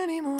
anymore.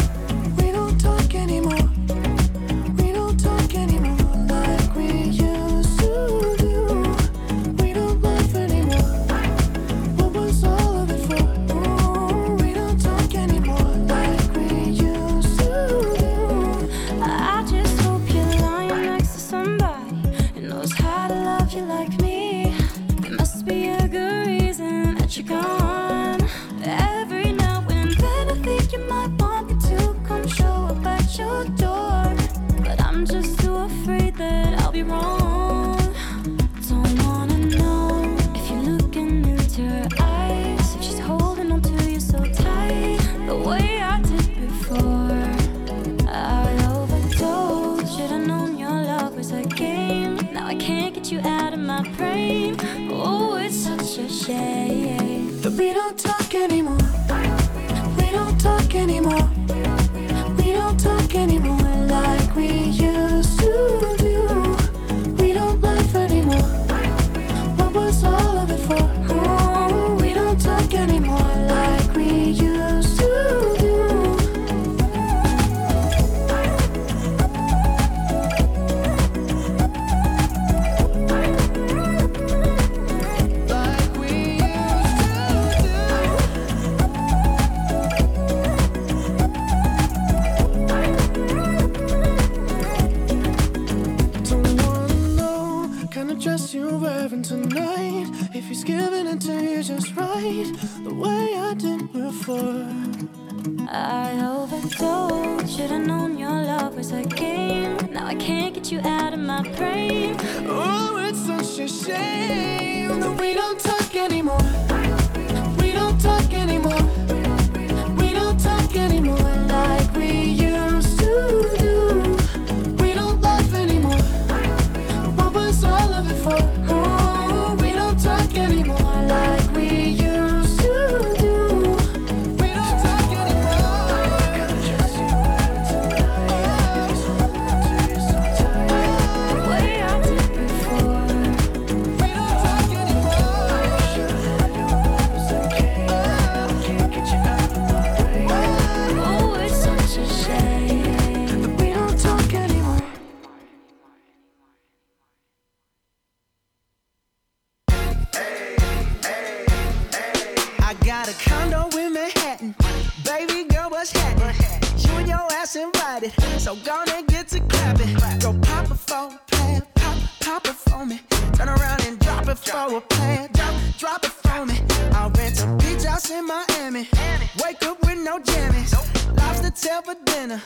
plans. Lobster tail for dinner.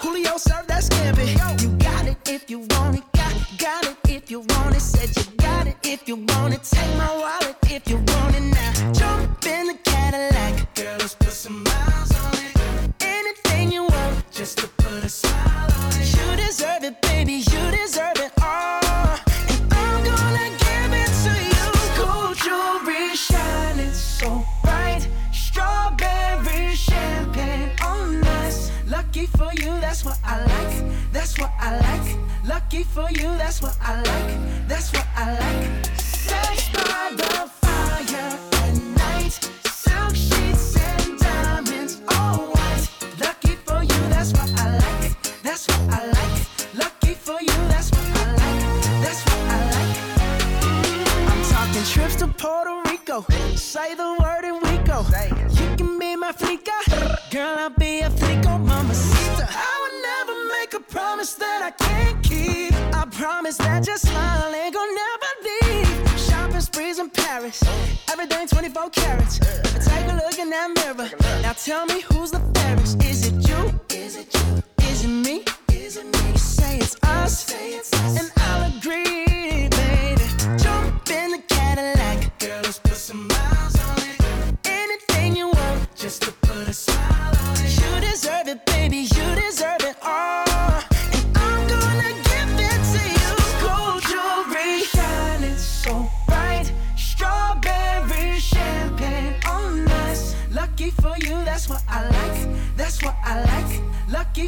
Julio served that scampi. You got it if you want it. Got, got it if you want it. Said you got it if you want it. Take my wallet if you want it now. Jump in the for you, that's what I like, that's what I like. Sex by the fire at night, silk sheets and diamonds, all white. Lucky for you, that's what I like, that's what I like. Lucky for you, that's what I like, that's what I like. I'm talking trips to Puerto Rico, say the word and we go. You can be my flica, girl, I'll be a flico, mama sister. I would never make a promise that I can't promise that your smile ain't gonna never leave. Shopping sprees in Paris, everything 24 carats. Take a look in that mirror. Now tell me who's the fairest? Is it you? Is it you? Is it me? Is it me? You Say it's us, and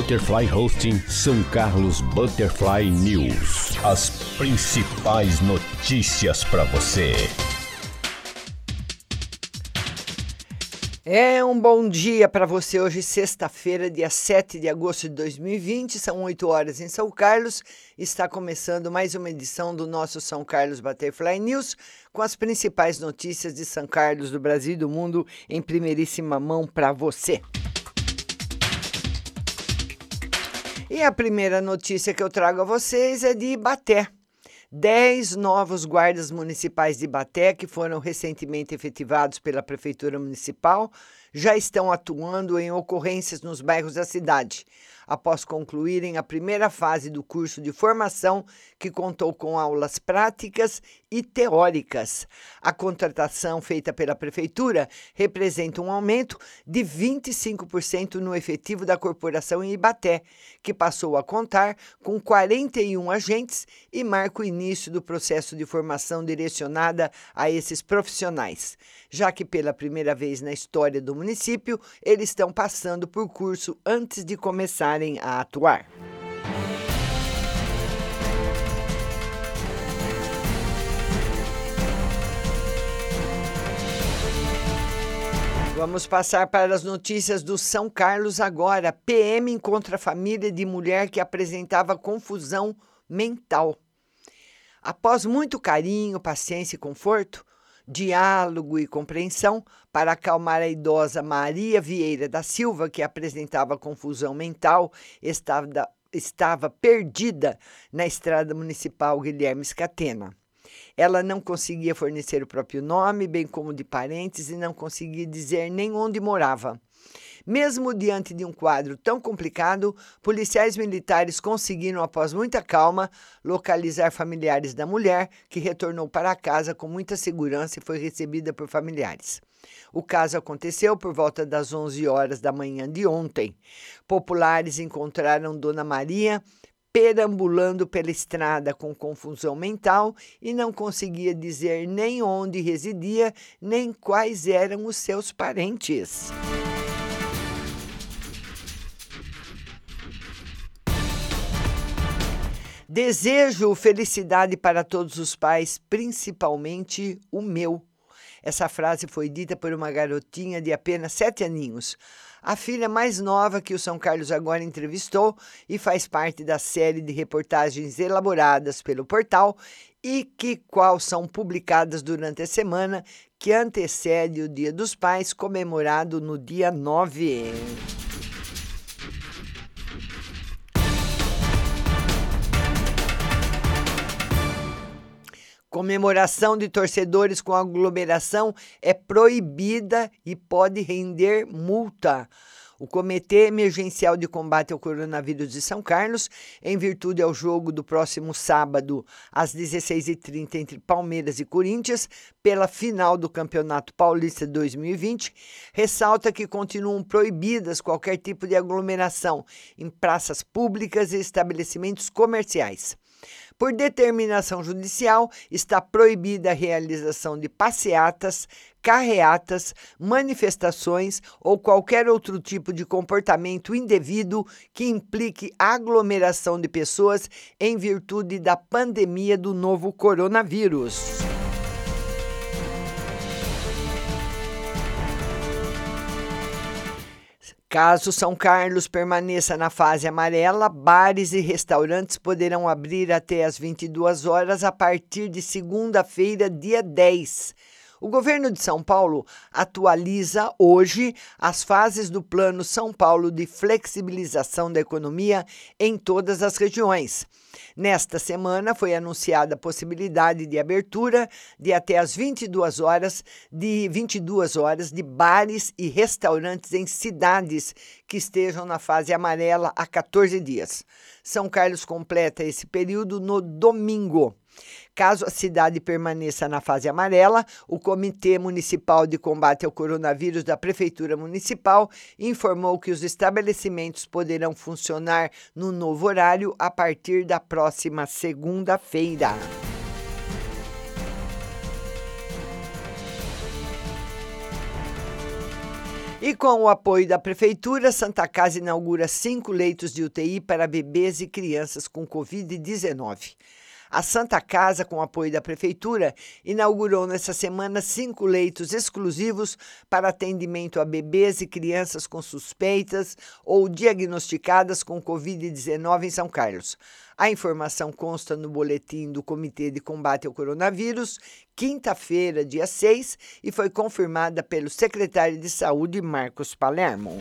Butterfly Hosting São Carlos Butterfly News. As principais notícias para você. É um bom dia para você hoje, sexta-feira, dia 7 de agosto de 2020, são 8 horas em São Carlos. Está começando mais uma edição do nosso São Carlos Butterfly News, com as principais notícias de São Carlos, do Brasil e do mundo em primeiríssima mão para você. E a primeira notícia que eu trago a vocês é de Ibaté. Dez novos guardas municipais de Ibaté, que foram recentemente efetivados pela Prefeitura Municipal, já estão atuando em ocorrências nos bairros da cidade, após concluírem a primeira fase do curso de formação, que contou com aulas práticas e teóricas. A contratação feita pela Prefeitura representa um aumento de 25% no efetivo da corporação em Ibaté, que passou a contar com 41 agentes e marca o início do processo de formação direcionada a esses profissionais, já que pela primeira vez na história do município eles estão passando por curso antes de a atuar. Vamos passar para as notícias do São Carlos agora. PM encontra família de mulher que apresentava confusão mental. Após muito carinho, paciência e conforto, diálogo e compreensão para acalmar a idosa Maria Vieira da Silva, que apresentava confusão mental, estava, estava perdida na estrada municipal Guilherme Scatena. Ela não conseguia fornecer o próprio nome, bem como de parentes, e não conseguia dizer nem onde morava. Mesmo diante de um quadro tão complicado, policiais militares conseguiram, após muita calma, localizar familiares da mulher, que retornou para casa com muita segurança e foi recebida por familiares. O caso aconteceu por volta das 11 horas da manhã de ontem. Populares encontraram Dona Maria perambulando pela estrada com confusão mental e não conseguia dizer nem onde residia, nem quais eram os seus parentes. Desejo felicidade para todos os pais, principalmente o meu. Essa frase foi dita por uma garotinha de apenas sete aninhos, a filha mais nova que o São Carlos agora entrevistou e faz parte da série de reportagens elaboradas pelo portal e que qual são publicadas durante a semana que antecede o Dia dos Pais, comemorado no dia 9. Comemoração de torcedores com aglomeração é proibida e pode render multa. O Comitê Emergencial de Combate ao Coronavírus de São Carlos, em virtude ao jogo do próximo sábado, às 16h30, entre Palmeiras e Corinthians, pela final do Campeonato Paulista 2020, ressalta que continuam proibidas qualquer tipo de aglomeração em praças públicas e estabelecimentos comerciais. Por determinação judicial, está proibida a realização de passeatas, carreatas, manifestações ou qualquer outro tipo de comportamento indevido que implique aglomeração de pessoas em virtude da pandemia do novo coronavírus. Caso São Carlos permaneça na fase amarela, bares e restaurantes poderão abrir até às 22 horas a partir de segunda-feira, dia 10. O governo de São Paulo atualiza hoje as fases do Plano São Paulo de flexibilização da economia em todas as regiões. Nesta semana foi anunciada a possibilidade de abertura de até às 22 horas de 22 horas de bares e restaurantes em cidades que estejam na fase amarela há 14 dias. São Carlos completa esse período no domingo. Caso a cidade permaneça na fase amarela, o Comitê Municipal de Combate ao Coronavírus da Prefeitura Municipal informou que os estabelecimentos poderão funcionar no novo horário a partir da próxima segunda-feira. E com o apoio da Prefeitura, Santa Casa inaugura cinco leitos de UTI para bebês e crianças com Covid-19. A Santa Casa, com apoio da Prefeitura, inaugurou nessa semana cinco leitos exclusivos para atendimento a bebês e crianças com suspeitas ou diagnosticadas com Covid-19 em São Carlos. A informação consta no boletim do Comitê de Combate ao Coronavírus, quinta-feira, dia 6, e foi confirmada pelo secretário de Saúde, Marcos Palermo.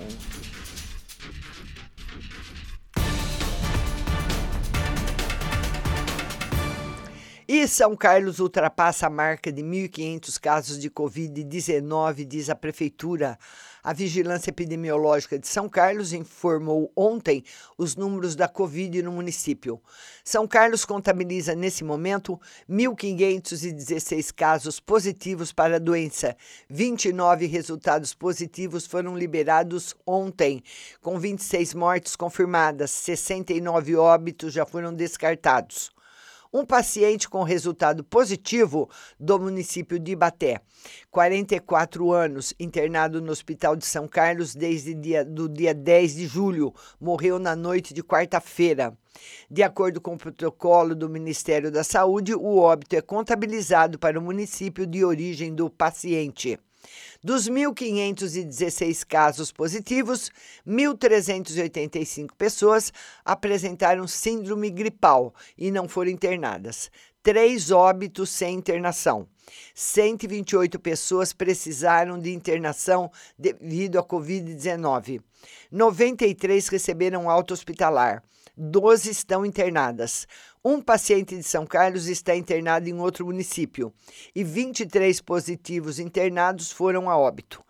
E São Carlos ultrapassa a marca de 1.500 casos de Covid-19, diz a Prefeitura. A Vigilância Epidemiológica de São Carlos informou ontem os números da Covid no município. São Carlos contabiliza, nesse momento, 1.516 casos positivos para a doença. 29 resultados positivos foram liberados ontem, com 26 mortes confirmadas, 69 óbitos já foram descartados um paciente com resultado positivo do município de Ibaté, 44 anos, internado no Hospital de São Carlos desde dia, do dia 10 de julho, morreu na noite de quarta-feira. De acordo com o protocolo do Ministério da Saúde, o óbito é contabilizado para o município de origem do paciente. Dos 1.516 casos positivos, 1.385 pessoas apresentaram síndrome gripal e não foram internadas. Três óbitos sem internação. 128 pessoas precisaram de internação devido à Covid-19. 93 receberam alta hospitalar. 12 estão internadas. Um paciente de São Carlos está internado em outro município e 23 positivos internados foram a óbito.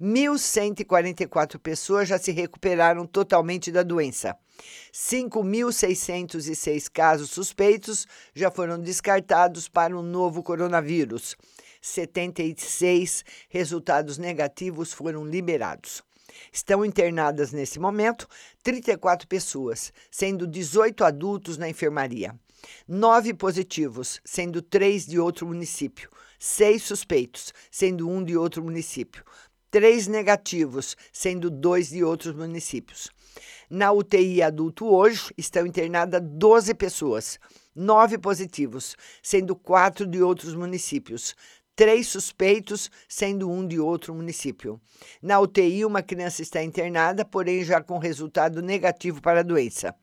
1.144 pessoas já se recuperaram totalmente da doença. 5.606 casos suspeitos já foram descartados para o novo coronavírus. 76 resultados negativos foram liberados. Estão internadas nesse momento 34 pessoas, sendo 18 adultos na enfermaria. Nove positivos, sendo três de outro município. Seis suspeitos, sendo um de outro município. Três negativos, sendo dois de outros municípios. Na UTI adulto hoje estão internadas 12 pessoas, nove positivos, sendo quatro de outros municípios três suspeitos, sendo um de outro município. Na UTI, uma criança está internada, porém já com resultado negativo para a doença.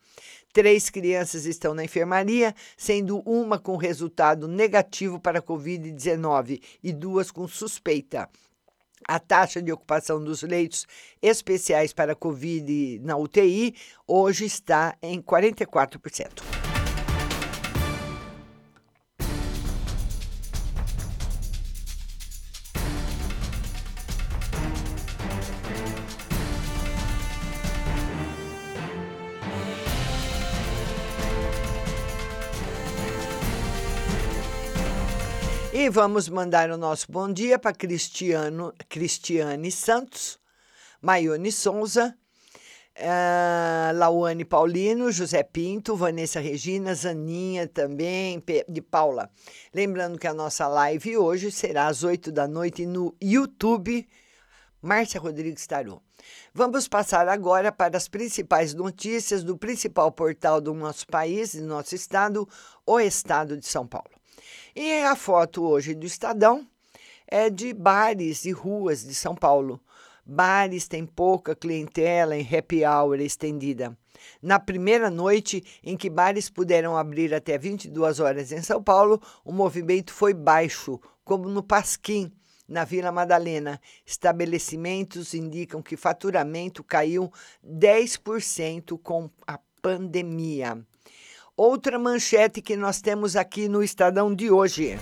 Três crianças estão na enfermaria, sendo uma com resultado negativo para a Covid-19 e duas com suspeita. A taxa de ocupação dos leitos especiais para a Covid na UTI hoje está em 44%. E vamos mandar o nosso bom dia para Cristiano, Cristiane Santos, Maione Souza, uh, Lauane Paulino, José Pinto, Vanessa Regina, Zaninha também, de Paula. Lembrando que a nossa live hoje será às 8 da noite no YouTube, Márcia Rodrigues Tarô. Vamos passar agora para as principais notícias do principal portal do nosso país, do nosso estado, o Estado de São Paulo. E a foto hoje do Estadão é de bares e ruas de São Paulo. Bares têm pouca clientela em happy hour estendida. Na primeira noite em que bares puderam abrir até 22 horas em São Paulo, o movimento foi baixo, como no Pasquim, na Vila Madalena. Estabelecimentos indicam que faturamento caiu 10% com a pandemia. Outra manchete que nós temos aqui no Estadão de hoje.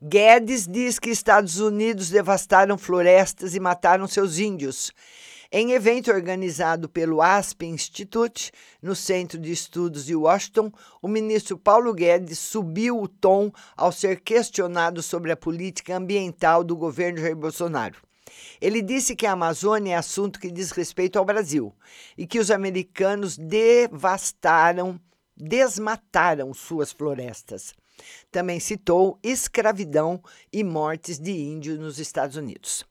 Guedes diz que Estados Unidos devastaram florestas e mataram seus índios. Em evento organizado pelo Aspen Institute, no Centro de Estudos de Washington, o ministro Paulo Guedes subiu o tom ao ser questionado sobre a política ambiental do governo Jair Bolsonaro. Ele disse que a Amazônia é assunto que diz respeito ao Brasil e que os americanos devastaram, desmataram suas florestas. Também citou escravidão e mortes de índios nos Estados Unidos.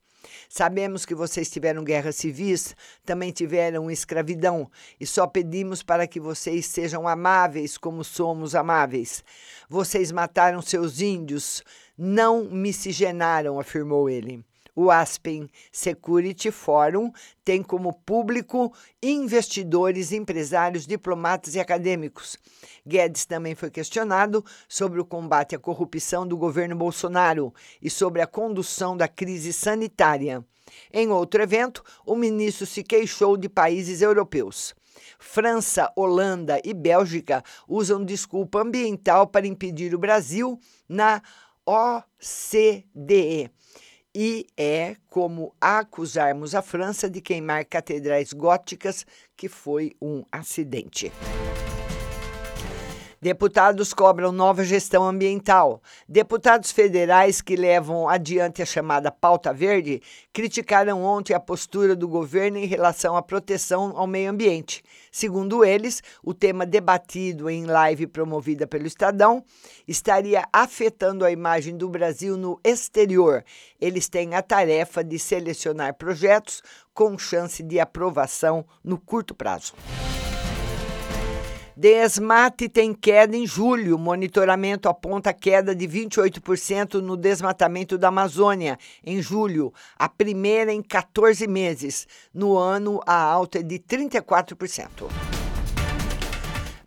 Sabemos que vocês tiveram guerras civis, também tiveram escravidão, e só pedimos para que vocês sejam amáveis como somos amáveis. Vocês mataram seus índios, não miscigenaram, afirmou ele. O Aspen Security Forum tem como público investidores, empresários, diplomatas e acadêmicos. Guedes também foi questionado sobre o combate à corrupção do governo Bolsonaro e sobre a condução da crise sanitária. Em outro evento, o ministro se queixou de países europeus. França, Holanda e Bélgica usam desculpa ambiental para impedir o Brasil na OCDE e é como acusarmos a França de queimar catedrais góticas, que foi um acidente. Deputados cobram nova gestão ambiental. Deputados federais que levam adiante a chamada pauta verde criticaram ontem a postura do governo em relação à proteção ao meio ambiente. Segundo eles, o tema debatido em live promovida pelo Estadão estaria afetando a imagem do Brasil no exterior. Eles têm a tarefa de selecionar projetos com chance de aprovação no curto prazo. Desmate tem queda em julho. Monitoramento aponta queda de 28% no desmatamento da Amazônia em julho, a primeira em 14 meses. No ano, a alta é de 34%.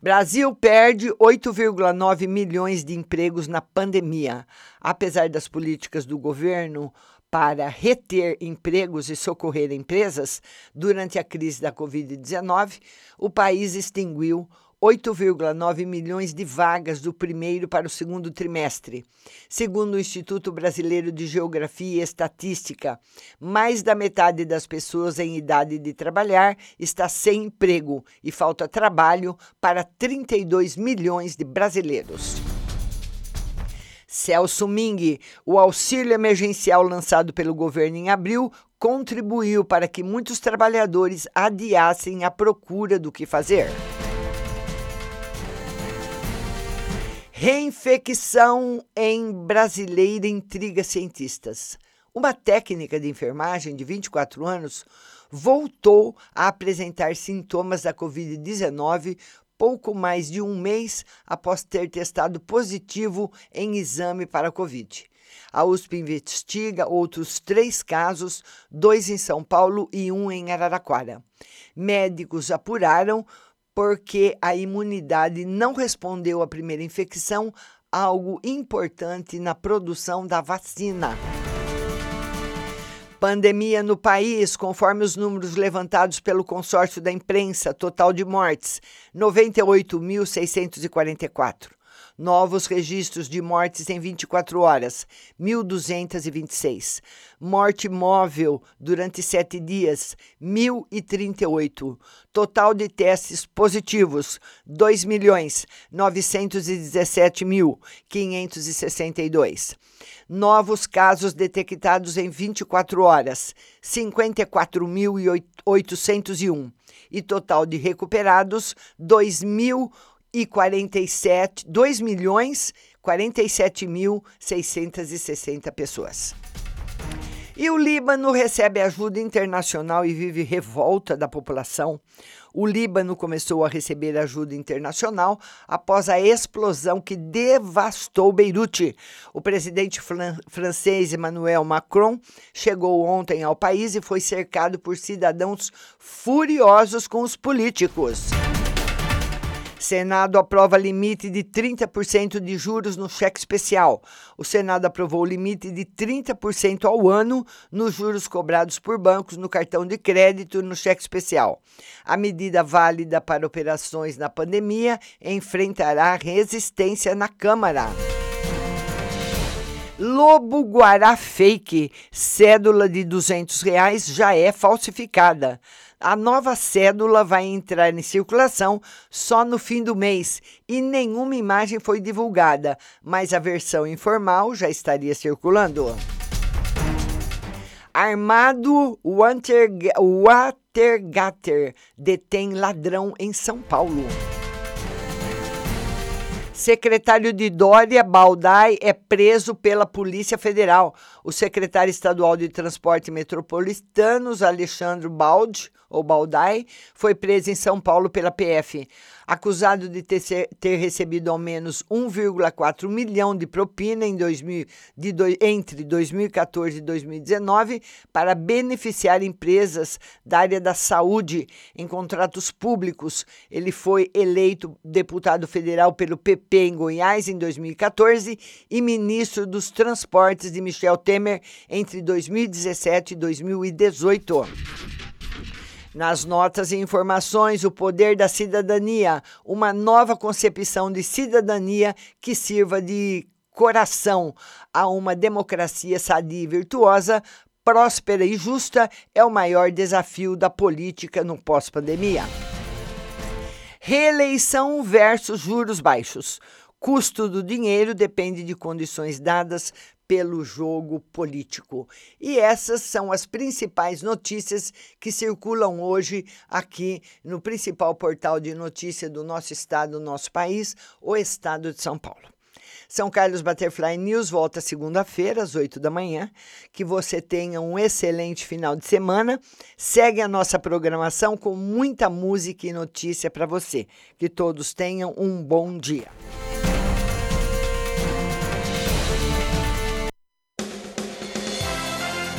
Brasil perde 8,9 milhões de empregos na pandemia. Apesar das políticas do governo para reter empregos e socorrer empresas, durante a crise da Covid-19, o país extinguiu 8,9 milhões de vagas do primeiro para o segundo trimestre. Segundo o Instituto Brasileiro de Geografia e Estatística, mais da metade das pessoas em idade de trabalhar está sem emprego e falta trabalho para 32 milhões de brasileiros. Celso Ming, o auxílio emergencial lançado pelo governo em abril contribuiu para que muitos trabalhadores adiassem a procura do que fazer. Reinfecção em brasileira intriga cientistas. Uma técnica de enfermagem de 24 anos voltou a apresentar sintomas da Covid-19 pouco mais de um mês após ter testado positivo em exame para a Covid. A USP investiga outros três casos, dois em São Paulo e um em Araraquara. Médicos apuraram porque a imunidade não respondeu à primeira infecção, algo importante na produção da vacina. Pandemia no país, conforme os números levantados pelo consórcio da imprensa, total de mortes: 98.644. Novos registros de mortes em 24 horas, 1.226. Morte móvel durante sete dias, 1.038. Total de testes positivos, 2.917.562. Novos casos detectados em 24 horas, 54.801. E total de recuperados, 2.047, 2 milhões 47.660 pessoas. E o Líbano recebe ajuda internacional e vive revolta da população. O Líbano começou a receber ajuda internacional após a explosão que devastou Beirute. O presidente fran francês Emmanuel Macron chegou ontem ao país e foi cercado por cidadãos furiosos com os políticos. Senado aprova limite de 30% de juros no cheque especial. O Senado aprovou o limite de 30% ao ano nos juros cobrados por bancos no cartão de crédito e no cheque especial. A medida válida para operações na pandemia enfrentará resistência na Câmara. Lobo Guará Fake, cédula de 200 reais já é falsificada. A nova cédula vai entrar em circulação só no fim do mês e nenhuma imagem foi divulgada, mas a versão informal já estaria circulando. Armado Watergatter detém ladrão em São Paulo. Secretário de Dória, Baldai, é preso pela Polícia Federal. O secretário estadual de Transporte Metropolitanos, Alexandre Baldi, ou Baldai, foi preso em São Paulo pela PF, acusado de ter, ter recebido ao menos 1,4 milhão de propina em 2000, de do, entre 2014 e 2019 para beneficiar empresas da área da saúde em contratos públicos. Ele foi eleito deputado federal pelo PP em Goiás em 2014 e ministro dos Transportes de Michel Temer entre 2017 e 2018. Nas notas e informações, o poder da cidadania, uma nova concepção de cidadania que sirva de coração a uma democracia sadia e virtuosa, próspera e justa é o maior desafio da política no pós-pandemia. Reeleição versus juros baixos. Custo do dinheiro depende de condições dadas pelo jogo político. E essas são as principais notícias que circulam hoje aqui no principal portal de notícia do nosso estado, do nosso país, o Estado de São Paulo. São Carlos Butterfly News volta segunda-feira, às 8 da manhã. Que você tenha um excelente final de semana. Segue a nossa programação com muita música e notícia para você. Que todos tenham um bom dia.